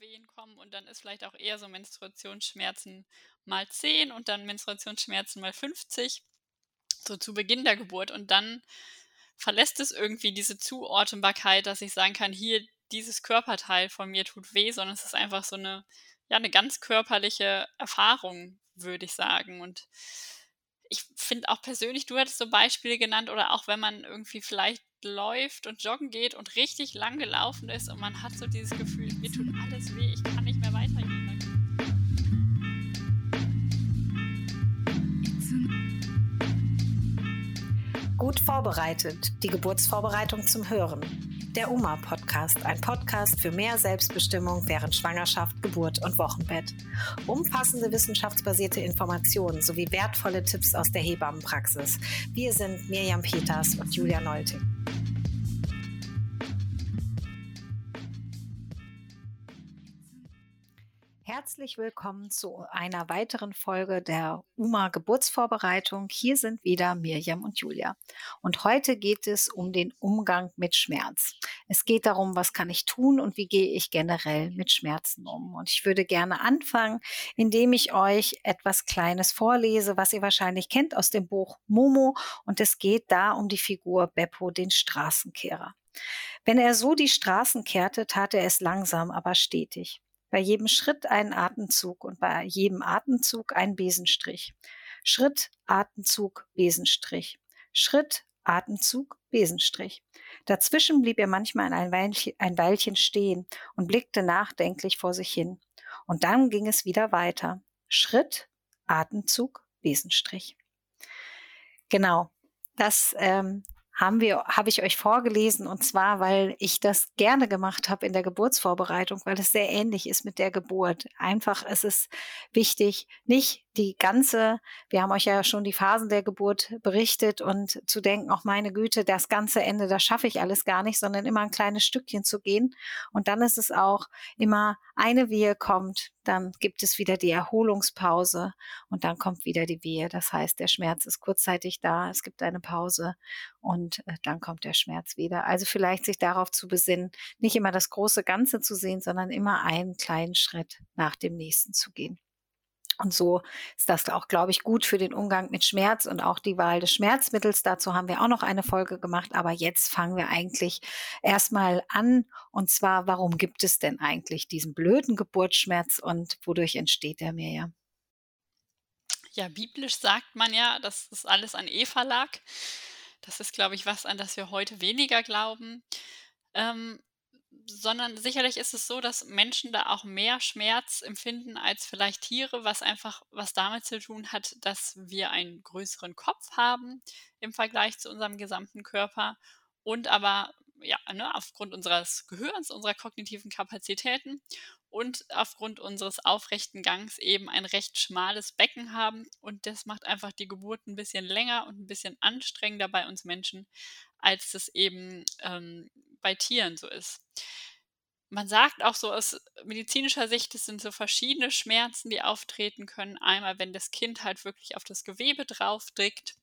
Wehen kommen und dann ist vielleicht auch eher so Menstruationsschmerzen mal 10 und dann Menstruationsschmerzen mal 50, so zu Beginn der Geburt. Und dann verlässt es irgendwie diese Zuordnbarkeit, dass ich sagen kann, hier dieses Körperteil von mir tut weh, sondern es ist einfach so eine, ja, eine ganz körperliche Erfahrung, würde ich sagen. Und ich finde auch persönlich, du hattest so Beispiele genannt oder auch wenn man irgendwie vielleicht läuft und joggen geht und richtig lang gelaufen ist und man hat so dieses Gefühl, mir tut alles weh, ich kann nicht mehr weitergehen. Gut vorbereitet, die Geburtsvorbereitung zum Hören. Der UMA-Podcast, ein Podcast für mehr Selbstbestimmung während Schwangerschaft, Geburt und Wochenbett. Umfassende wissenschaftsbasierte Informationen sowie wertvolle Tipps aus der Hebammenpraxis. Wir sind Mirjam Peters und Julia Nolting. Herzlich willkommen zu einer weiteren Folge der UMA Geburtsvorbereitung. Hier sind wieder Mirjam und Julia. Und heute geht es um den Umgang mit Schmerz. Es geht darum, was kann ich tun und wie gehe ich generell mit Schmerzen um. Und ich würde gerne anfangen, indem ich euch etwas Kleines vorlese, was ihr wahrscheinlich kennt aus dem Buch Momo. Und es geht da um die Figur Beppo, den Straßenkehrer. Wenn er so die Straßen kehrte, tat er es langsam, aber stetig. Bei jedem Schritt einen Atemzug und bei jedem Atemzug einen Besenstrich. Schritt, Atemzug, Besenstrich. Schritt, Atemzug, Besenstrich. Dazwischen blieb er manchmal ein Weilchen, ein Weilchen stehen und blickte nachdenklich vor sich hin. Und dann ging es wieder weiter. Schritt, Atemzug, Besenstrich. Genau, das ähm, haben wir, habe ich euch vorgelesen und zwar, weil ich das gerne gemacht habe in der Geburtsvorbereitung, weil es sehr ähnlich ist mit der Geburt. Einfach ist es wichtig, nicht die ganze, wir haben euch ja schon die Phasen der Geburt berichtet und zu denken, auch meine Güte, das ganze Ende, das schaffe ich alles gar nicht, sondern immer ein kleines Stückchen zu gehen. Und dann ist es auch immer eine Wehe kommt, dann gibt es wieder die Erholungspause und dann kommt wieder die Wehe. Das heißt, der Schmerz ist kurzzeitig da, es gibt eine Pause und äh, dann kommt der Schmerz wieder. Also vielleicht sich darauf zu besinnen, nicht immer das große Ganze zu sehen, sondern immer einen kleinen Schritt nach dem nächsten zu gehen. Und so ist das auch, glaube ich, gut für den Umgang mit Schmerz und auch die Wahl des Schmerzmittels. Dazu haben wir auch noch eine Folge gemacht. Aber jetzt fangen wir eigentlich erstmal an. Und zwar, warum gibt es denn eigentlich diesen blöden Geburtsschmerz und wodurch entsteht er mir ja? Ja, biblisch sagt man ja, dass das alles an Eva lag. Das ist, glaube ich, was, an das wir heute weniger glauben. Ähm, sondern sicherlich ist es so, dass Menschen da auch mehr Schmerz empfinden als vielleicht Tiere, was einfach was damit zu tun hat, dass wir einen größeren Kopf haben im Vergleich zu unserem gesamten Körper und aber ja, ne, aufgrund unseres Gehirns, unserer kognitiven Kapazitäten und aufgrund unseres aufrechten Gangs eben ein recht schmales Becken haben. Und das macht einfach die Geburt ein bisschen länger und ein bisschen anstrengender bei uns Menschen, als es eben ähm, bei Tieren so ist. Man sagt auch so aus medizinischer Sicht, es sind so verschiedene Schmerzen, die auftreten können. Einmal, wenn das Kind halt wirklich auf das Gewebe draufdrückt,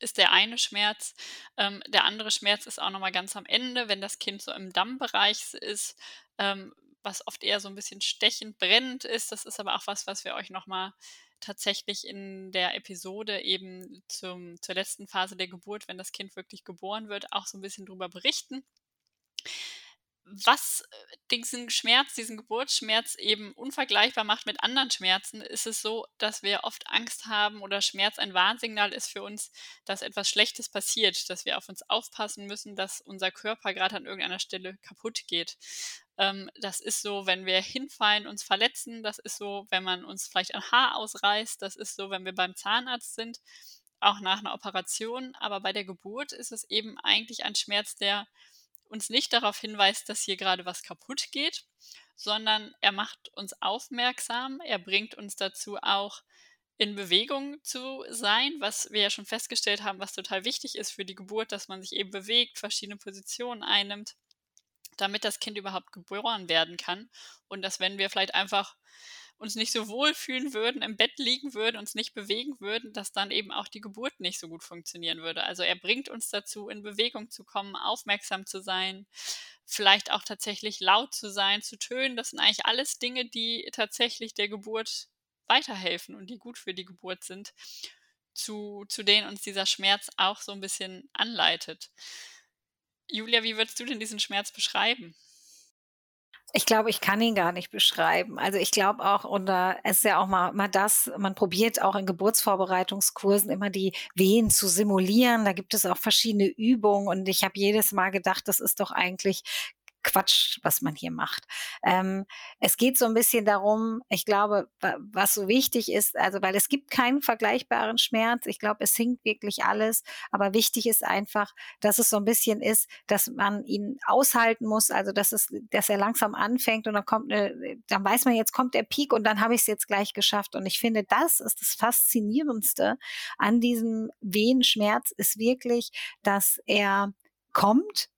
ist der eine Schmerz. Ähm, der andere Schmerz ist auch nochmal ganz am Ende, wenn das Kind so im Dammbereich ist, ähm, was oft eher so ein bisschen stechend, brennend ist. Das ist aber auch was, was wir euch nochmal tatsächlich in der Episode eben zum, zur letzten Phase der Geburt, wenn das Kind wirklich geboren wird, auch so ein bisschen drüber berichten was äh, diesen Schmerz, diesen Geburtsschmerz eben unvergleichbar macht mit anderen Schmerzen, ist es so, dass wir oft Angst haben oder Schmerz ein Warnsignal ist für uns, dass etwas Schlechtes passiert, dass wir auf uns aufpassen müssen, dass unser Körper gerade an irgendeiner Stelle kaputt geht. Ähm, das ist so, wenn wir hinfallen, uns verletzen, das ist so, wenn man uns vielleicht ein Haar ausreißt, das ist so, wenn wir beim Zahnarzt sind, auch nach einer Operation. Aber bei der Geburt ist es eben eigentlich ein Schmerz, der uns nicht darauf hinweist, dass hier gerade was kaputt geht, sondern er macht uns aufmerksam, er bringt uns dazu auch in Bewegung zu sein, was wir ja schon festgestellt haben, was total wichtig ist für die Geburt, dass man sich eben bewegt, verschiedene Positionen einnimmt, damit das Kind überhaupt geboren werden kann und dass wenn wir vielleicht einfach uns nicht so wohl fühlen würden, im Bett liegen würden, uns nicht bewegen würden, dass dann eben auch die Geburt nicht so gut funktionieren würde. Also er bringt uns dazu, in Bewegung zu kommen, aufmerksam zu sein, vielleicht auch tatsächlich laut zu sein, zu tönen. Das sind eigentlich alles Dinge, die tatsächlich der Geburt weiterhelfen und die gut für die Geburt sind, zu, zu denen uns dieser Schmerz auch so ein bisschen anleitet. Julia, wie würdest du denn diesen Schmerz beschreiben? Ich glaube, ich kann ihn gar nicht beschreiben. Also ich glaube auch, und da ist ja auch mal, mal das, man probiert auch in Geburtsvorbereitungskursen immer die Wehen zu simulieren. Da gibt es auch verschiedene Übungen und ich habe jedes Mal gedacht, das ist doch eigentlich Quatsch, was man hier macht. Ähm, es geht so ein bisschen darum, ich glaube, was so wichtig ist, also weil es gibt keinen vergleichbaren Schmerz. Ich glaube, es hinkt wirklich alles. Aber wichtig ist einfach, dass es so ein bisschen ist, dass man ihn aushalten muss, also dass es, dass er langsam anfängt und dann kommt eine, dann weiß man, jetzt kommt der Peak und dann habe ich es jetzt gleich geschafft. Und ich finde, das ist das Faszinierendste an diesem Wehenschmerz, ist wirklich, dass er kommt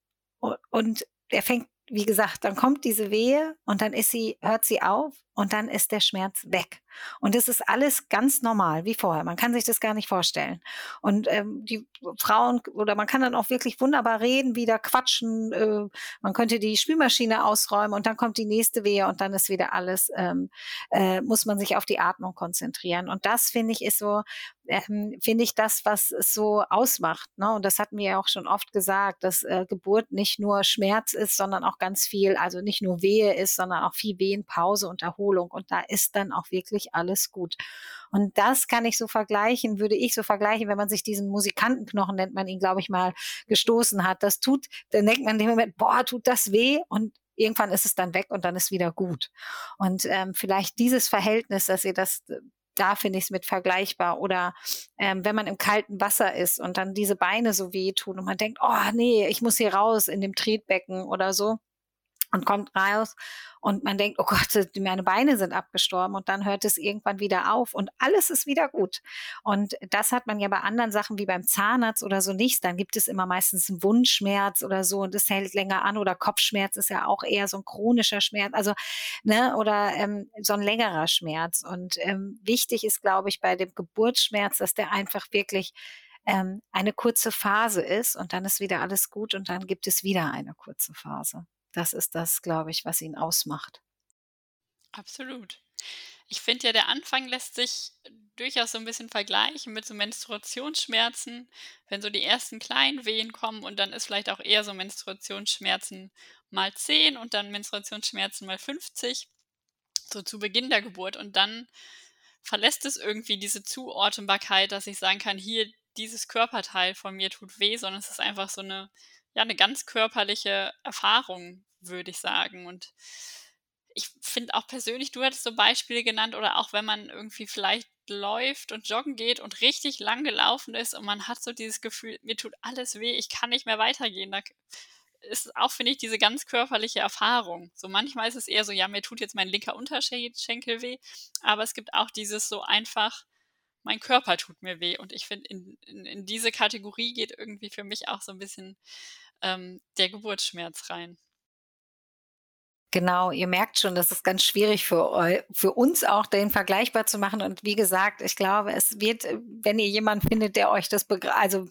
und er fängt wie gesagt, dann kommt diese Wehe und dann ist sie, hört sie auf und dann ist der Schmerz weg. Und es ist alles ganz normal, wie vorher. Man kann sich das gar nicht vorstellen. Und ähm, die Frauen, oder man kann dann auch wirklich wunderbar reden, wieder quatschen. Äh, man könnte die Spülmaschine ausräumen und dann kommt die nächste Wehe und dann ist wieder alles, ähm, äh, muss man sich auf die Atmung konzentrieren. Und das, finde ich, ist so, ähm, finde ich das, was es so ausmacht. Ne? Und das hatten wir ja auch schon oft gesagt, dass äh, Geburt nicht nur Schmerz ist, sondern auch ganz viel, also nicht nur Wehe ist, sondern auch viel Wehenpause und Erholung Erholung und da ist dann auch wirklich alles gut. Und das kann ich so vergleichen, würde ich so vergleichen, wenn man sich diesen Musikantenknochen nennt man ihn, glaube ich mal, gestoßen hat. Das tut, dann denkt man in dem Moment, boah, tut das weh und irgendwann ist es dann weg und dann ist wieder gut. Und ähm, vielleicht dieses Verhältnis, dass ihr das da finde ich es mit vergleichbar. Oder ähm, wenn man im kalten Wasser ist und dann diese Beine so wehtun und man denkt, oh nee, ich muss hier raus in dem Tretbecken oder so und kommt raus und man denkt, oh Gott, meine Beine sind abgestorben und dann hört es irgendwann wieder auf und alles ist wieder gut. Und das hat man ja bei anderen Sachen wie beim Zahnarzt oder so nicht. Dann gibt es immer meistens einen Wundschmerz oder so und es hält länger an oder Kopfschmerz ist ja auch eher so ein chronischer Schmerz, also ne oder ähm, so ein längerer Schmerz. Und ähm, wichtig ist, glaube ich, bei dem Geburtsschmerz, dass der einfach wirklich ähm, eine kurze Phase ist und dann ist wieder alles gut und dann gibt es wieder eine kurze Phase. Das ist das, glaube ich, was ihn ausmacht. Absolut. Ich finde ja, der Anfang lässt sich durchaus so ein bisschen vergleichen mit so Menstruationsschmerzen, wenn so die ersten kleinen Wehen kommen und dann ist vielleicht auch eher so Menstruationsschmerzen mal 10 und dann Menstruationsschmerzen mal 50, so zu Beginn der Geburt. Und dann verlässt es irgendwie diese Zuordnbarkeit, dass ich sagen kann, hier dieses Körperteil von mir tut weh, sondern es ist einfach so eine ja, eine ganz körperliche Erfahrung, würde ich sagen. Und ich finde auch persönlich, du hattest so Beispiele genannt oder auch wenn man irgendwie vielleicht läuft und joggen geht und richtig lang gelaufen ist und man hat so dieses Gefühl, mir tut alles weh, ich kann nicht mehr weitergehen. Da ist auch, finde ich, diese ganz körperliche Erfahrung. So manchmal ist es eher so, ja, mir tut jetzt mein linker Unterschenkel weh, aber es gibt auch dieses so einfach, mein Körper tut mir weh. Und ich finde, in, in, in, diese Kategorie geht irgendwie für mich auch so ein bisschen ähm, der Geburtsschmerz rein. Genau, ihr merkt schon, das ist ganz schwierig für, für uns auch, den vergleichbar zu machen. Und wie gesagt, ich glaube, es wird, äh, wenn ihr jemanden findet, der euch das also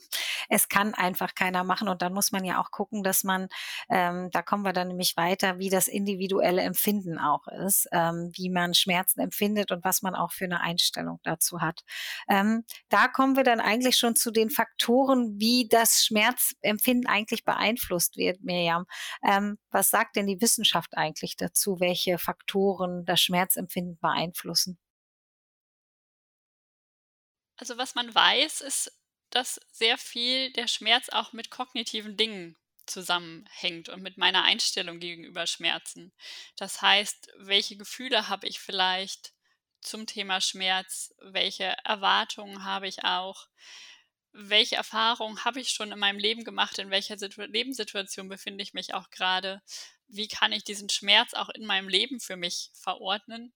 es kann einfach keiner machen. Und dann muss man ja auch gucken, dass man, ähm, da kommen wir dann nämlich weiter, wie das individuelle Empfinden auch ist, ähm, wie man Schmerzen empfindet und was man auch für eine Einstellung dazu hat. Ähm, da kommen wir dann eigentlich schon zu den Faktoren, wie das Schmerzempfinden eigentlich beeinflusst wird, Miriam. Ähm, was sagt denn die Wissenschaft eigentlich dazu, welche Faktoren das Schmerzempfinden beeinflussen? Also was man weiß, ist, dass sehr viel der Schmerz auch mit kognitiven Dingen zusammenhängt und mit meiner Einstellung gegenüber Schmerzen. Das heißt, welche Gefühle habe ich vielleicht zum Thema Schmerz? Welche Erwartungen habe ich auch? Welche Erfahrungen habe ich schon in meinem Leben gemacht? In welcher Situ Lebenssituation befinde ich mich auch gerade? wie kann ich diesen Schmerz auch in meinem Leben für mich verordnen.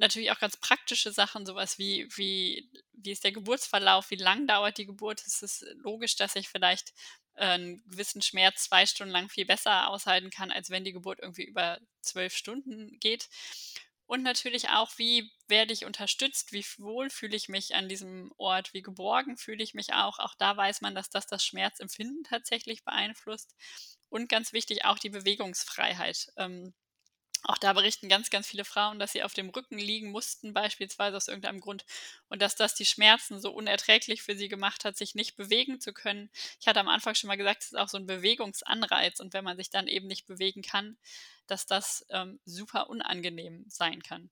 Natürlich auch ganz praktische Sachen, sowas wie, wie, wie ist der Geburtsverlauf, wie lang dauert die Geburt. Es ist logisch, dass ich vielleicht äh, einen gewissen Schmerz zwei Stunden lang viel besser aushalten kann, als wenn die Geburt irgendwie über zwölf Stunden geht. Und natürlich auch, wie werde ich unterstützt, wie wohl fühle ich mich an diesem Ort, wie geborgen fühle ich mich auch. Auch da weiß man, dass das das Schmerzempfinden tatsächlich beeinflusst. Und ganz wichtig auch die Bewegungsfreiheit. Ähm, auch da berichten ganz, ganz viele Frauen, dass sie auf dem Rücken liegen mussten, beispielsweise aus irgendeinem Grund, und dass das die Schmerzen so unerträglich für sie gemacht hat, sich nicht bewegen zu können. Ich hatte am Anfang schon mal gesagt, es ist auch so ein Bewegungsanreiz und wenn man sich dann eben nicht bewegen kann, dass das ähm, super unangenehm sein kann.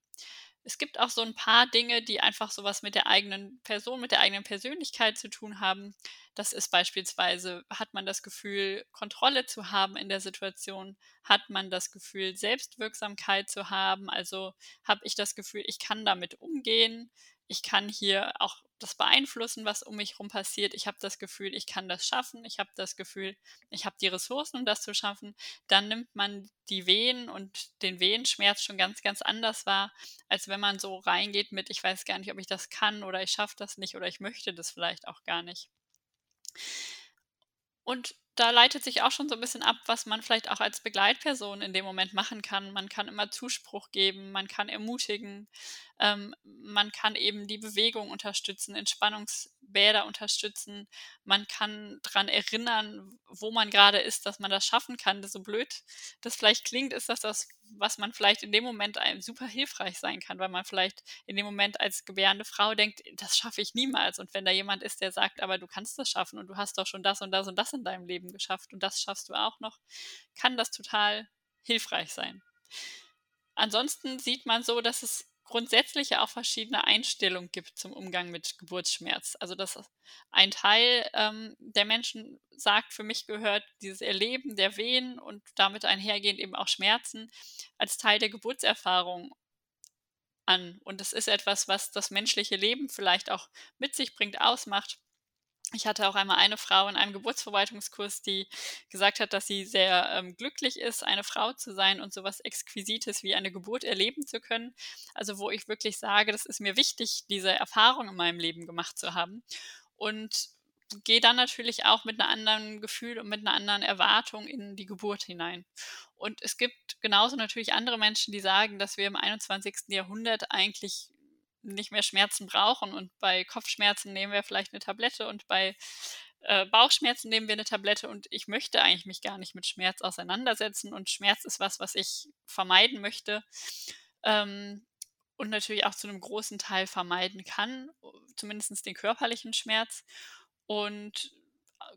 Es gibt auch so ein paar Dinge, die einfach so was mit der eigenen Person, mit der eigenen Persönlichkeit zu tun haben. Das ist beispielsweise, hat man das Gefühl, Kontrolle zu haben in der Situation? Hat man das Gefühl, Selbstwirksamkeit zu haben? Also habe ich das Gefühl, ich kann damit umgehen? Ich kann hier auch das beeinflussen, was um mich herum passiert. Ich habe das Gefühl, ich kann das schaffen. Ich habe das Gefühl, ich habe die Ressourcen, um das zu schaffen. Dann nimmt man die Wehen und den Wehenschmerz schon ganz, ganz anders wahr, als wenn man so reingeht mit, ich weiß gar nicht, ob ich das kann oder ich schaffe das nicht oder ich möchte das vielleicht auch gar nicht. Und da leitet sich auch schon so ein bisschen ab, was man vielleicht auch als Begleitperson in dem Moment machen kann. Man kann immer Zuspruch geben, man kann ermutigen, ähm, man kann eben die Bewegung unterstützen, Entspannungsbäder unterstützen. Man kann daran erinnern, wo man gerade ist, dass man das schaffen kann. So blöd das vielleicht klingt, ist das das, was man vielleicht in dem Moment einem super hilfreich sein kann, weil man vielleicht in dem Moment als gebärende Frau denkt, das schaffe ich niemals. Und wenn da jemand ist, der sagt, aber du kannst das schaffen und du hast doch schon das und das und das in deinem Leben geschafft und das schaffst du auch noch, kann das total hilfreich sein. Ansonsten sieht man so, dass es grundsätzlich auch verschiedene Einstellungen gibt zum Umgang mit Geburtsschmerz. Also dass ein Teil ähm, der Menschen sagt, für mich gehört dieses Erleben der Wehen und damit einhergehend eben auch Schmerzen als Teil der Geburtserfahrung an. Und das ist etwas, was das menschliche Leben vielleicht auch mit sich bringt, ausmacht. Ich hatte auch einmal eine Frau in einem Geburtsverwaltungskurs, die gesagt hat, dass sie sehr ähm, glücklich ist, eine Frau zu sein und sowas Exquisites wie eine Geburt erleben zu können. Also wo ich wirklich sage, das ist mir wichtig, diese Erfahrung in meinem Leben gemacht zu haben. Und gehe dann natürlich auch mit einem anderen Gefühl und mit einer anderen Erwartung in die Geburt hinein. Und es gibt genauso natürlich andere Menschen, die sagen, dass wir im 21. Jahrhundert eigentlich nicht mehr Schmerzen brauchen. Und bei Kopfschmerzen nehmen wir vielleicht eine Tablette und bei äh, Bauchschmerzen nehmen wir eine Tablette und ich möchte eigentlich mich gar nicht mit Schmerz auseinandersetzen. Und Schmerz ist was, was ich vermeiden möchte. Ähm, und natürlich auch zu einem großen Teil vermeiden kann, zumindest den körperlichen Schmerz. Und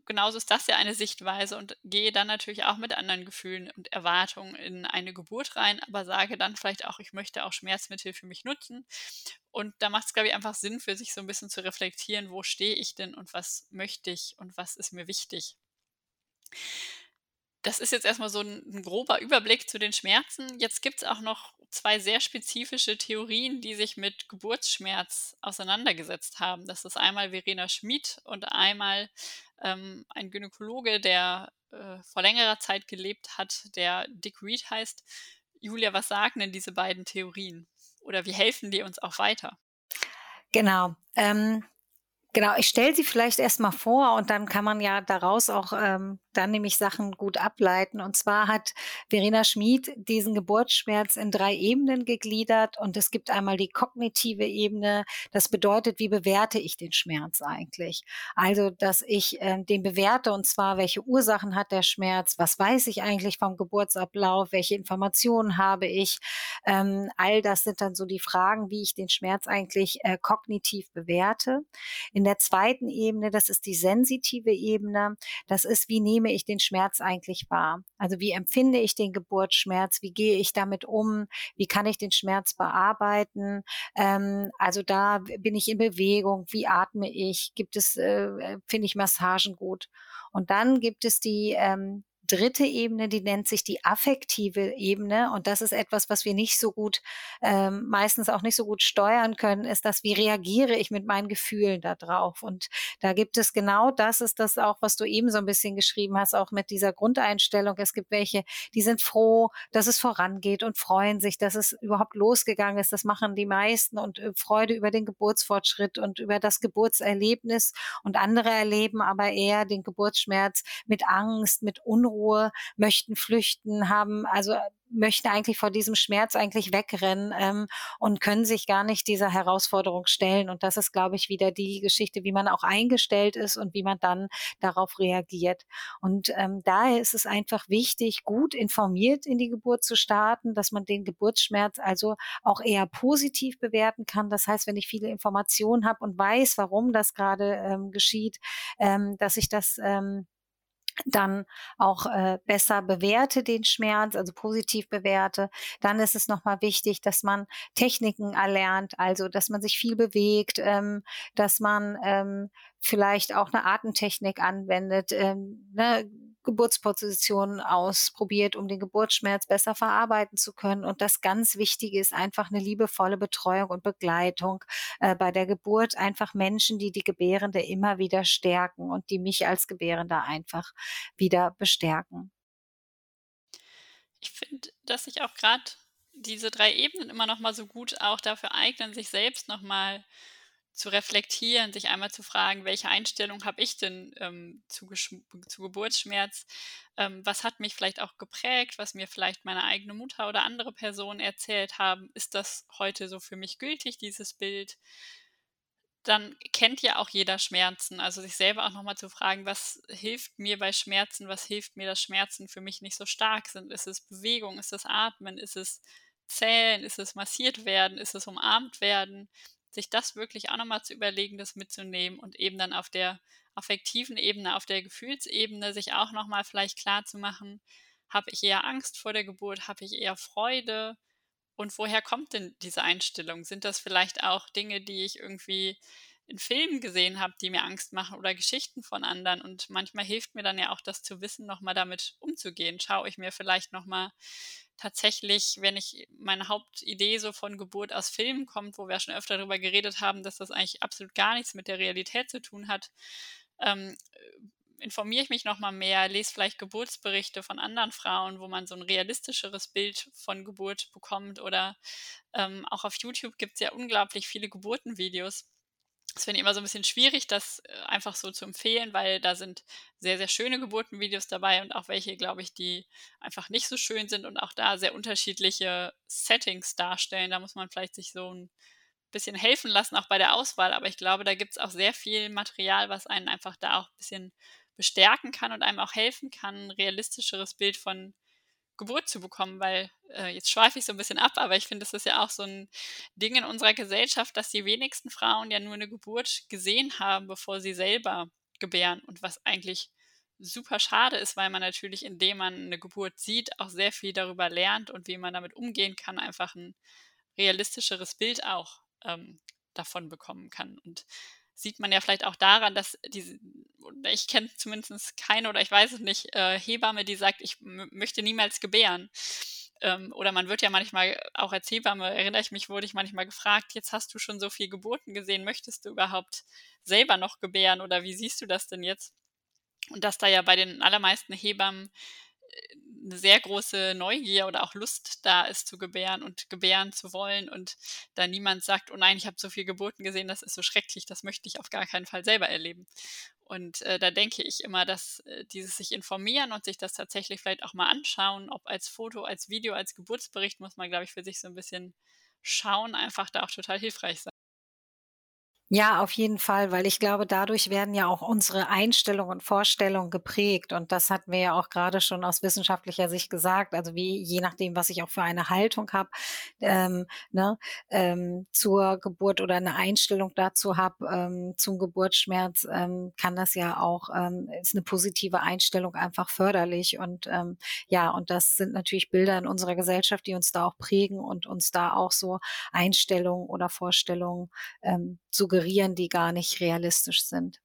genauso ist das ja eine Sichtweise und gehe dann natürlich auch mit anderen Gefühlen und Erwartungen in eine Geburt rein, aber sage dann vielleicht auch, ich möchte auch Schmerzmittel für mich nutzen. Und da macht es, glaube ich, einfach Sinn für sich so ein bisschen zu reflektieren, wo stehe ich denn und was möchte ich und was ist mir wichtig. Das ist jetzt erstmal so ein, ein grober Überblick zu den Schmerzen. Jetzt gibt es auch noch zwei sehr spezifische Theorien, die sich mit Geburtsschmerz auseinandergesetzt haben. Das ist einmal Verena Schmid und einmal ähm, ein Gynäkologe, der äh, vor längerer Zeit gelebt hat, der Dick Reed heißt. Julia, was sagen denn diese beiden Theorien? Oder wie helfen die uns auch weiter? Genau. Ähm, genau, ich stelle sie vielleicht erstmal vor und dann kann man ja daraus auch ähm, dann nämlich Sachen gut ableiten. Und zwar hat Verena Schmid diesen Geburtsschmerz in drei Ebenen gegliedert. Und es gibt einmal die kognitive Ebene. Das bedeutet, wie bewerte ich den Schmerz eigentlich? Also, dass ich äh, den bewerte und zwar, welche Ursachen hat der Schmerz? Was weiß ich eigentlich vom Geburtsablauf? Welche Informationen habe ich? Ähm, all das sind dann so die Fragen, wie ich den Schmerz eigentlich äh, kognitiv bewerte. In der zweiten Ebene, das ist die sensitive Ebene. Das ist, wie nehme nehme ich den Schmerz eigentlich wahr? Also wie empfinde ich den Geburtsschmerz? Wie gehe ich damit um? Wie kann ich den Schmerz bearbeiten? Ähm, also da bin ich in Bewegung. Wie atme ich? Gibt es, äh, finde ich Massagen gut? Und dann gibt es die ähm, dritte Ebene, die nennt sich die affektive Ebene. Und das ist etwas, was wir nicht so gut, ähm, meistens auch nicht so gut steuern können, ist das, wie reagiere ich mit meinen Gefühlen da drauf? Und da gibt es genau das, ist das auch, was du eben so ein bisschen geschrieben hast, auch mit dieser Grundeinstellung. Es gibt welche, die sind froh, dass es vorangeht und freuen sich, dass es überhaupt losgegangen ist. Das machen die meisten und äh, Freude über den Geburtsfortschritt und über das Geburtserlebnis. Und andere erleben aber eher den Geburtsschmerz mit Angst, mit Unruhe Unruhe, möchten flüchten, haben also möchten eigentlich vor diesem Schmerz eigentlich wegrennen ähm, und können sich gar nicht dieser Herausforderung stellen. Und das ist, glaube ich, wieder die Geschichte, wie man auch eingestellt ist und wie man dann darauf reagiert. Und ähm, daher ist es einfach wichtig, gut informiert in die Geburt zu starten, dass man den Geburtsschmerz also auch eher positiv bewerten kann. Das heißt, wenn ich viele Informationen habe und weiß, warum das gerade ähm, geschieht, ähm, dass ich das ähm, dann auch äh, besser bewerte den Schmerz, also positiv bewerte. Dann ist es nochmal wichtig, dass man Techniken erlernt, also dass man sich viel bewegt, ähm, dass man ähm, vielleicht auch eine Atemtechnik anwendet, ähm, ne, Geburtspositionen ausprobiert, um den Geburtsschmerz besser verarbeiten zu können. Und das ganz Wichtige ist einfach eine liebevolle Betreuung und Begleitung äh, bei der Geburt. Einfach Menschen, die die Gebärende immer wieder stärken und die mich als Gebärender einfach wieder bestärken. Ich finde, dass sich auch gerade diese drei Ebenen immer noch mal so gut auch dafür eignen, sich selbst noch mal zu reflektieren, sich einmal zu fragen, welche Einstellung habe ich denn ähm, zu, zu, Geburtsschmerz? Ähm, was hat mich vielleicht auch geprägt, was mir vielleicht meine eigene Mutter oder andere Personen erzählt haben? Ist das heute so für mich gültig, dieses Bild? Dann kennt ja auch jeder Schmerzen. Also sich selber auch nochmal zu fragen, was hilft mir bei Schmerzen, was hilft mir, dass Schmerzen für mich nicht so stark sind? Ist es Bewegung, ist es Atmen, ist es Zählen, ist es massiert werden, ist es umarmt werden? Sich das wirklich auch nochmal zu überlegen, das mitzunehmen und eben dann auf der affektiven Ebene, auf der Gefühlsebene sich auch nochmal vielleicht klar zu machen, habe ich eher Angst vor der Geburt, habe ich eher Freude und woher kommt denn diese Einstellung? Sind das vielleicht auch Dinge, die ich irgendwie in Filmen gesehen habe, die mir Angst machen oder Geschichten von anderen. Und manchmal hilft mir dann ja auch das zu wissen, nochmal damit umzugehen. Schaue ich mir vielleicht nochmal tatsächlich, wenn ich meine Hauptidee so von Geburt aus Filmen kommt, wo wir schon öfter darüber geredet haben, dass das eigentlich absolut gar nichts mit der Realität zu tun hat, ähm, informiere ich mich nochmal mehr, lese vielleicht Geburtsberichte von anderen Frauen, wo man so ein realistischeres Bild von Geburt bekommt. Oder ähm, auch auf YouTube gibt es ja unglaublich viele Geburtenvideos das finde ich immer so ein bisschen schwierig, das äh, einfach so zu empfehlen, weil da sind sehr, sehr schöne Geburtenvideos dabei und auch welche, glaube ich, die einfach nicht so schön sind und auch da sehr unterschiedliche Settings darstellen. Da muss man vielleicht sich so ein bisschen helfen lassen, auch bei der Auswahl. Aber ich glaube, da gibt es auch sehr viel Material, was einen einfach da auch ein bisschen bestärken kann und einem auch helfen kann, ein realistischeres Bild von Geburt zu bekommen, weil äh, jetzt schweife ich so ein bisschen ab, aber ich finde, das ist ja auch so ein Ding in unserer Gesellschaft, dass die wenigsten Frauen ja nur eine Geburt gesehen haben, bevor sie selber gebären und was eigentlich super schade ist, weil man natürlich, indem man eine Geburt sieht, auch sehr viel darüber lernt und wie man damit umgehen kann, einfach ein realistischeres Bild auch ähm, davon bekommen kann. Und sieht man ja vielleicht auch daran, dass diese, ich kenne zumindest keine oder ich weiß es nicht, äh, Hebamme, die sagt, ich möchte niemals gebären. Ähm, oder man wird ja manchmal, auch als Hebamme, erinnere ich mich, wurde ich manchmal gefragt, jetzt hast du schon so viel Geburten gesehen, möchtest du überhaupt selber noch gebären oder wie siehst du das denn jetzt? Und dass da ja bei den allermeisten Hebammen eine sehr große Neugier oder auch Lust da ist zu gebären und gebären zu wollen und da niemand sagt, oh nein, ich habe so viel Geburten gesehen, das ist so schrecklich, das möchte ich auf gar keinen Fall selber erleben. Und äh, da denke ich immer, dass äh, dieses sich informieren und sich das tatsächlich vielleicht auch mal anschauen, ob als Foto, als Video, als Geburtsbericht, muss man, glaube ich, für sich so ein bisschen schauen, einfach da auch total hilfreich sein. Ja, auf jeden Fall, weil ich glaube, dadurch werden ja auch unsere Einstellungen und Vorstellungen geprägt. Und das hatten wir ja auch gerade schon aus wissenschaftlicher Sicht gesagt. Also wie, je nachdem, was ich auch für eine Haltung habe, ähm, ne, ähm, zur Geburt oder eine Einstellung dazu habe, ähm, zum Geburtsschmerz, ähm, kann das ja auch, ähm, ist eine positive Einstellung einfach förderlich. Und ähm, ja, und das sind natürlich Bilder in unserer Gesellschaft, die uns da auch prägen und uns da auch so Einstellungen oder Vorstellungen ähm, suggerieren, die gar nicht realistisch sind.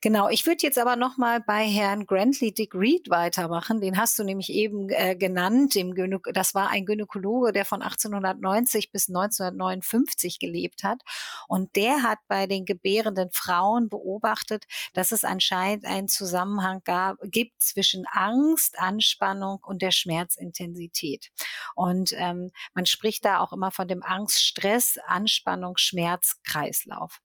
Genau, ich würde jetzt aber noch mal bei Herrn Grantley Dick Reed weitermachen. Den hast du nämlich eben äh, genannt. Das war ein Gynäkologe, der von 1890 bis 1959 gelebt hat. Und der hat bei den gebärenden Frauen beobachtet, dass es anscheinend einen Zusammenhang gab, gibt zwischen Angst, Anspannung und der Schmerzintensität. Und ähm, man spricht da auch immer von dem Angst, Stress, Anspannung, Schmerz, Kreislauf.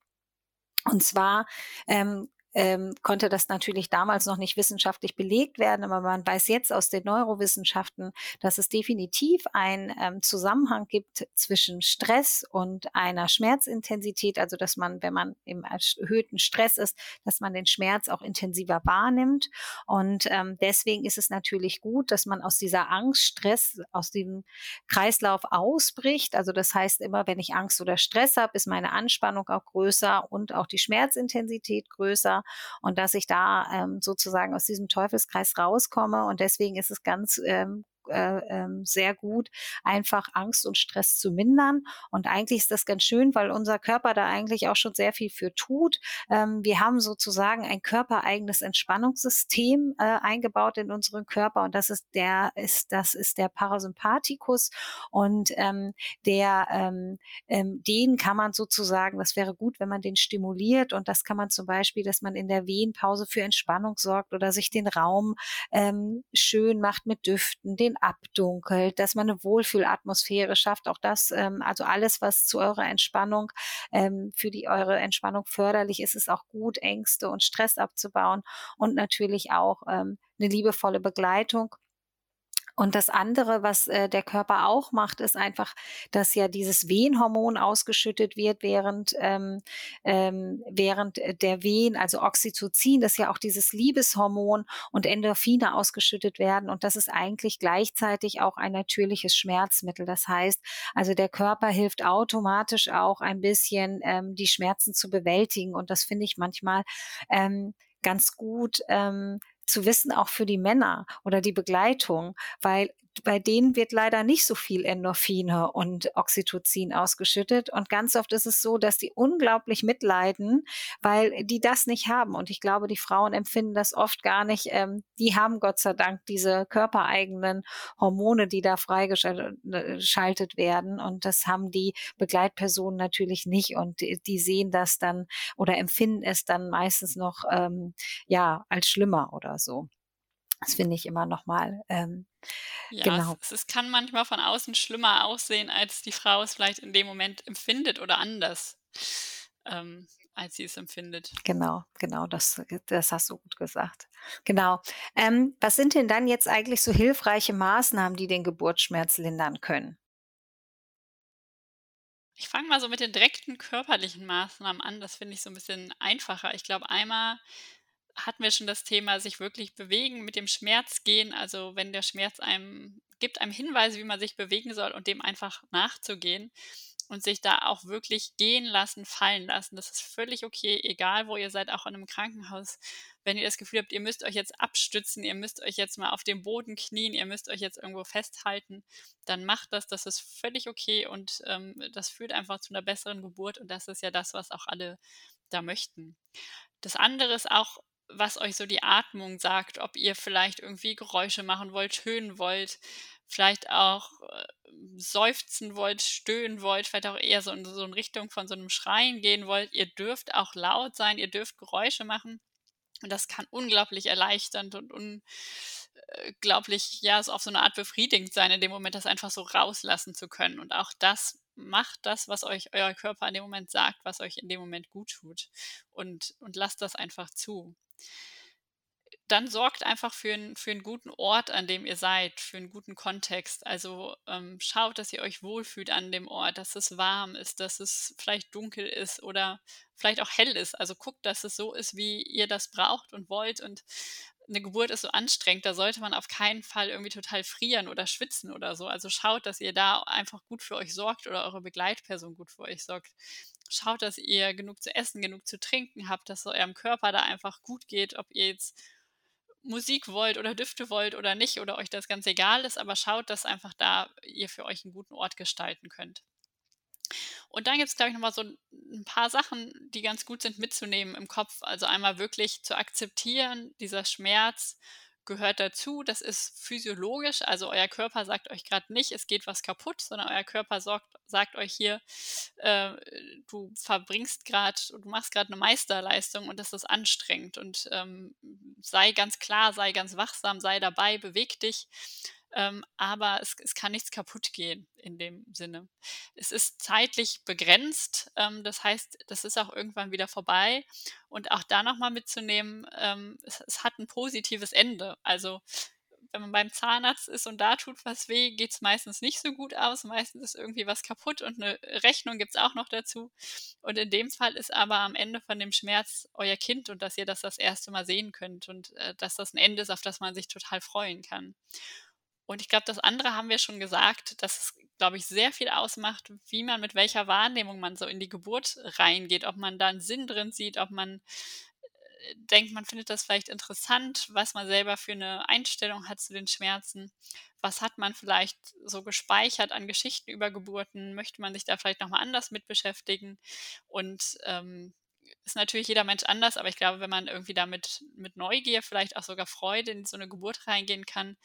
Und zwar ähm, ähm, konnte das natürlich damals noch nicht wissenschaftlich belegt werden, aber man weiß jetzt aus den Neurowissenschaften, dass es definitiv einen ähm, Zusammenhang gibt zwischen Stress und einer Schmerzintensität, also dass man, wenn man im erhöhten Stress ist, dass man den Schmerz auch intensiver wahrnimmt. Und ähm, deswegen ist es natürlich gut, dass man aus dieser Angst, Stress, aus dem Kreislauf ausbricht. Also das heißt immer, wenn ich Angst oder Stress habe, ist meine Anspannung auch größer und auch die Schmerzintensität größer und dass ich da ähm, sozusagen aus diesem Teufelskreis rauskomme. Und deswegen ist es ganz ähm, äh, ähm, sehr gut, einfach Angst und Stress zu mindern. Und eigentlich ist das ganz schön, weil unser Körper da eigentlich auch schon sehr viel für tut. Ähm, wir haben sozusagen ein körpereigenes Entspannungssystem äh, eingebaut in unseren Körper und das ist der ist das ist der Parasympathikus und ähm, der ähm, ähm, den kann man sozusagen, das wäre gut, wenn man den stimuliert und das kann man zum Beispiel, dass man in der Wehenpause für Entspannung sorgt oder sich den Raum ähm, schön macht mit Düften, den abdunkelt, dass man eine Wohlfühlatmosphäre schafft. Auch das, ähm, also alles, was zu eurer Entspannung, ähm, für die eure Entspannung förderlich ist, ist auch gut, Ängste und Stress abzubauen und natürlich auch ähm, eine liebevolle Begleitung und das andere, was äh, der Körper auch macht, ist einfach, dass ja dieses Wehenhormon ausgeschüttet wird während, ähm, ähm, während der Wehen, also Oxytocin, das ist ja auch dieses Liebeshormon und Endorphine ausgeschüttet werden. Und das ist eigentlich gleichzeitig auch ein natürliches Schmerzmittel. Das heißt, also der Körper hilft automatisch auch ein bisschen, ähm, die Schmerzen zu bewältigen. Und das finde ich manchmal ähm, ganz gut ähm, zu wissen, auch für die Männer oder die Begleitung, weil bei denen wird leider nicht so viel Endorphine und Oxytocin ausgeschüttet. Und ganz oft ist es so, dass die unglaublich mitleiden, weil die das nicht haben. Und ich glaube, die Frauen empfinden das oft gar nicht. Ähm, die haben Gott sei Dank diese körpereigenen Hormone, die da freigeschaltet werden. Und das haben die Begleitpersonen natürlich nicht. Und die, die sehen das dann oder empfinden es dann meistens noch ähm, ja als schlimmer oder so. Das finde ich immer noch mal, ähm, Ja, genau, es es kann manchmal von außen schlimmer aussehen, als die Frau es vielleicht in dem Moment empfindet oder anders, ähm, als sie es empfindet. genau, genau, das das hast du gut gesagt. Genau. Ähm, was sind denn dann jetzt eigentlich so hilfreiche Maßnahmen, die den Geburtsschmerz lindern können? Ich fange mal so mit den direkten körperlichen Maßnahmen an. Das finde ich so ein bisschen einfacher. Ich glaube, einmal hatten wir schon das Thema sich wirklich bewegen, mit dem Schmerz gehen. Also, wenn der Schmerz einem gibt einem Hinweise, wie man sich bewegen soll und dem einfach nachzugehen und sich da auch wirklich gehen lassen, fallen lassen. Das ist völlig okay, egal wo ihr seid, auch in einem Krankenhaus. Wenn ihr das Gefühl habt, ihr müsst euch jetzt abstützen, ihr müsst euch jetzt mal auf dem Boden knien, ihr müsst euch jetzt irgendwo festhalten, dann macht das. Das ist völlig okay und, ähm, das führt einfach zu einer besseren Geburt und das ist ja das, was auch alle da möchten. Das andere ist auch was euch so die Atmung sagt, ob ihr vielleicht irgendwie Geräusche machen wollt, tönen wollt, vielleicht auch äh, seufzen wollt, stöhnen wollt, vielleicht auch eher so in so in Richtung von so einem Schreien gehen wollt. Ihr dürft auch laut sein, ihr dürft Geräusche machen. Und das kann unglaublich erleichternd und unglaublich, ja, so auf so eine Art befriedigend sein, in dem Moment das einfach so rauslassen zu können. Und auch das macht das, was euch euer Körper in dem Moment sagt, was euch in dem Moment gut tut. Und, und lasst das einfach zu dann sorgt einfach für einen für 'n guten Ort, an dem ihr seid, für einen guten Kontext. Also, ähm, schaut, dass ihr euch wohlfühlt an dem Ort, dass es warm ist, dass es vielleicht dunkel ist oder vielleicht auch hell ist. Also, guckt, dass es so ist, wie ihr das braucht und wollt und eine Geburt ist so anstrengend, da sollte man auf keinen Fall irgendwie total frieren oder schwitzen oder so. Also, schaut, dass ihr da einfach gut für euch sorgt oder eure Begleitperson gut für euch sorgt. Schaut, dass ihr genug zu essen, genug zu trinken habt, dass es eurem Körper da einfach gut geht, ob ihr jetzt Musik wollt oder Düfte wollt oder nicht oder euch das ganz egal ist, aber schaut, dass einfach da ihr für euch einen guten Ort gestalten könnt. Und dann gibt es, glaube ich, noch mal so ein paar Sachen, die ganz gut sind mitzunehmen im Kopf. Also einmal wirklich zu akzeptieren, dieser Schmerz gehört dazu. Das ist physiologisch. Also euer Körper sagt euch gerade nicht, es geht was kaputt, sondern euer Körper sorgt, sagt euch hier, äh, du verbringst gerade, du machst gerade eine Meisterleistung und das ist anstrengend. Und ähm, sei ganz klar, sei ganz wachsam, sei dabei, beweg dich. Ähm, aber es es kann nichts kaputt gehen in dem Sinne. Es ist zeitlich begrenzt, ähm, das heißt, das ist auch irgendwann wieder vorbei und auch da noch mal mitzunehmen, ähm, es es hat 'n positives Ende. Also, wenn man beim Zahnarzt ist und da tut was weh, geht's meistens nicht so gut aus. Meistens ist irgendwie was kaputt und 'ne Rechnung gibt's auch noch dazu. Und in dem Fall ist aber am Ende von dem Schmerz euer Kind und dass ihr das das 1. Mal sehen könnt und, äh, dass das 'n Ende ist, auf das man sich total freuen kann. Und ich glaube, das andere haben wir schon gesagt, dass es, glaube ich, sehr viel ausmacht, wie man mit welcher Wahrnehmung man so in die Geburt reingeht, ob man da 'n Sinn drin sieht, ob man, äh, denkt, man findet das vielleicht interessant, was man selber für 'ne Einstellung hat zu den Schmerzen. Was hat man vielleicht so gespeichert an Geschichten über Geburten? Möchte man sich da vielleicht noch mal anders mit beschäftigen? Und, ähm, ist natürlich jeder Mensch anders, aber ich glaube, wenn man irgendwie da mit Neugier, vielleicht auch sogar Freude in so 'ne Geburt reingehen kann,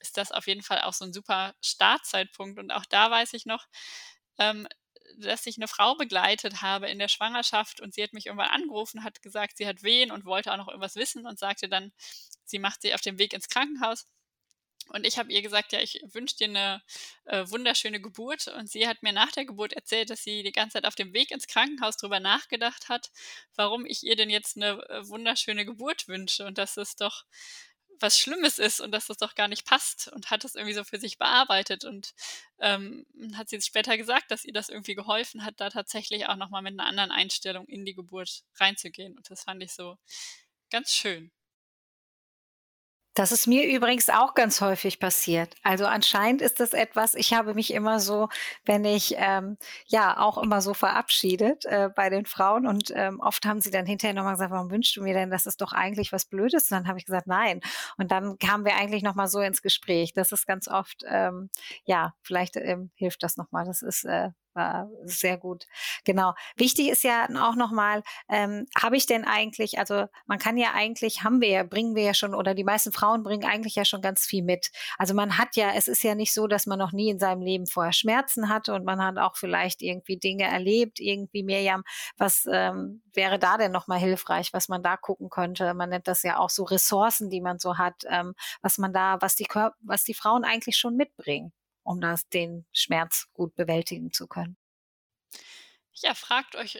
ist das auf jeden Fall auch so 'n super Startzeitpunkt. Und auch da weiß ich noch, ähm, dass ich 'ne Frau begleitet habe in der Schwangerschaft und sie hat mich irgendwann angerufen, hat gesagt, sie hat Wehen und wollte auch noch irgendwas wissen und sagte dann, sie macht sich auf den Weg ins Krankenhaus. Und ich habe ihr gesagt: „Ja, ich wünsche dir 'ne, äh, wunderschöne Geburt.“ Und sie hat mir nach der Geburt erzählt, dass sie die ganze Zeit auf dem Weg ins Krankenhaus drüber nachgedacht hat, warum ich ihr denn jetzt 'ne, äh, wunderschöne Geburt wünsche und dass es doch was Schlimmes ist und dass das doch gar nicht passt und hat das irgendwie so für sich bearbeitet. Und, ähm, hat sie jetzt später gesagt, dass ihr das irgendwie geholfen hat, da tatsächlich auch noch mal mit 'ner anderen Einstellung in die Geburt reinzugehen. Und das fand ich so ganz schön. Das ist mir übrigens auch ganz häufig passiert. Also, anscheinend ist das etwas ich habe mich immer so, wenn ich, ähm ja, auch immer so verabschiedet, äh, bei den Frauen und, ähm, oft haben sie dann hinterher noch mal gesagt: „Warum wünschst du mir denn das ist doch eigentlich was Blödes.“ Und dann habe ich gesagt: „Nein.“ Und dann kamen wir eigentlich noch mal so ins Gespräch. Das ist ganz oft, ähm ja, vielleicht, ähm, hilft das noch mal. Das ist, äh, war sehr gut. Genau. Wichtig ist ja auch noch mal, ähm, habe ich denn eigentlich also, man kann ja eigentlich haben wir ja bringen wir ja schon oder die meisten Frauen bringen eigentlich ja schon ganz viel mit. Also, man hat ja es ist ja nicht so, dass man noch nie in seinem Leben vorher Schmerzen hatte und man hat auch vielleicht irgendwie Dinge erlebt, irgendwie Mirjam, was, ähm, wäre da denn noch mal hilfreich, was man da gucken könnte? Man nennt das ja auch so Ressourcen, die man so hat, ähm, was man da was die was die Frauen eigentlich schon mitbringen, um das den Schmerz gut bewältigen zu können. Ja, fragt euch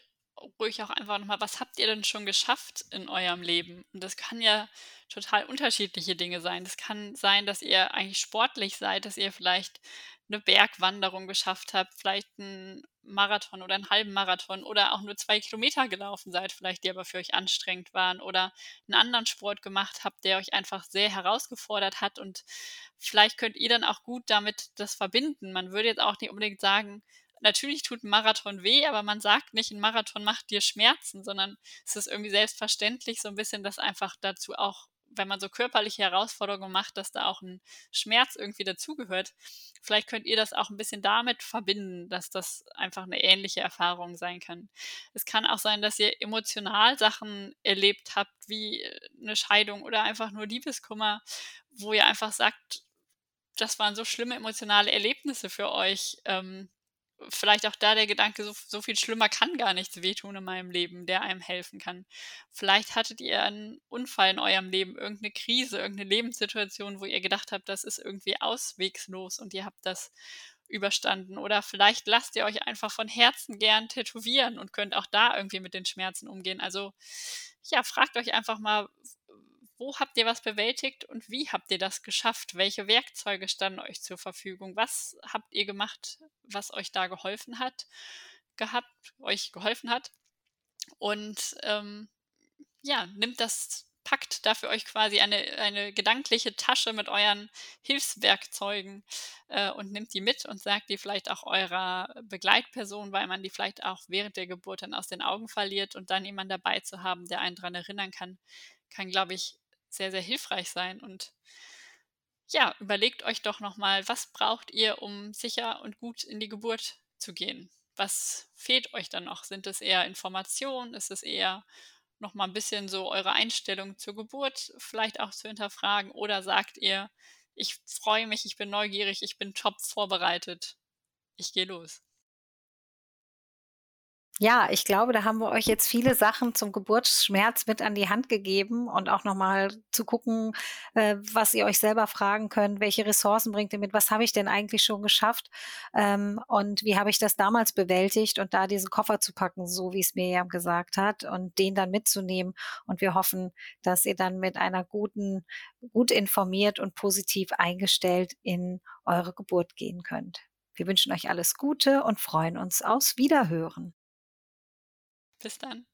ruhig auch einfach noch mal: „Was habt ihr denn schon geschafft in eurem Leben?“ Und das kann ja total unterschiedliche Dinge sein. Das kann sein, dass ihr eigentlich sportlich seid, dass ihr vielleicht 'ne Bergwanderung geschafft habt, vielleicht 'n Marathon oder 'n Halbmarathon oder auch nur 2 Kilometer gelaufen seid, vielleicht die aber für euch anstrengend waren oder 'n anderen Sport gemacht habt, der euch einfach sehr herausgefordert hat. Und vielleicht könnt ihr dann auch gut damit das verbinden. Man würde jetzt auch nicht unbedingt sagen: „Natürlich tut 'n Marathon weh“, aber man sagt nicht: „'N Marathon macht dir Schmerzen“, sondern es ist irgendwie selbstverständlich so 'n bisschen, dass einfach dazu auch, wenn man so körperliche Herausforderungen macht, dass da auch 'n Schmerz irgendwie dazugehört. Vielleicht könnt ihr das auch 'n bisschen damit verbinden, dass das einfach 'ne ähnliche Erfahrung sein kann. Es kann auch sein, dass ihr emotional Sachen erlebt habt, wie 'ne Scheidung oder einfach nur Liebeskummer, wo ihr einfach sagt, das waren so schlimme emotionale Erlebnisse für euch. Ähm, vielleicht auch da der Gedanke: „So so viel schlimmer kann gar nichts wehtun in meinem Leben“, der einem helfen kann. Vielleicht hattet ihr 'n Unfall in eurem Leben, irgend 'ne Krise, irgend 'ne Lebenssituation, wo ihr gedacht habt, das ist irgendwie auswegslos und ihr habt das überstanden. Oder vielleicht lasst ihr euch einfach von Herzen gern tätowieren und könnt auch da irgendwie mit den Schmerzen umgehen. Also, ja, fragt euch einfach mal: „W wo habt ihr was bewältigt und wie habt ihr das geschafft? Welche Werkzeuge standen euch zur Verfügung? Was habt ihr gemacht, was euch da geholfen hat gehabt euch geholfen hat?“ Und, ähm, ja, nimmt das packt da für euch quasi eine eine gedankliche Tasche mit euren Hilfswerkzeugen, äh, und nimmt die mit und sagt die vielleicht auch eurer Begleitperson, weil man die vielleicht auch während der Geburt dann aus den Augen verliert und dann jemanden dabei zu haben, der einen dran erinnern kann, kann, glaube ich, sehr, sehr hilfreich sein. Und ja, überlegt euch doch noch mal, was braucht ihr, um sicher und gut in die Geburt zu gehen? Was fehlt euch da noch? Sind es eher Informationen? Ist es eher noch mal 'n bisschen so eure Einstellung zur Geburt vielleicht auch zu hinterfragen? Oder sagt ihr: „Ich freue mich, ich bin neugierig, ich bin top vorbereitet. Ich gehe los.“ Ja, ich glaube, da haben wir euch jetzt viele Sachen zum Geburtsschmerz mit an die Hand gegeben und auch noch mal zu gucken, äh, was ihr euch selber fragen könnt: „Welche Ressourcen bringt ihr mit? Was habe ich denn eigentlich schon geschafft? Ähm, und wie habe ich das damals bewältigt?“ Und da diesen Koffer zu packen, so wie es Mirjam gesagt hat und den dann mitzunehmen. Und wir hoffen, dass ihr dann mit einer guten gut informiert und positiv eingestellt in eure Geburt gehen könnt. Wir wünschen euch alles Gute und freuen uns aufs Wiederhören. Bis dann.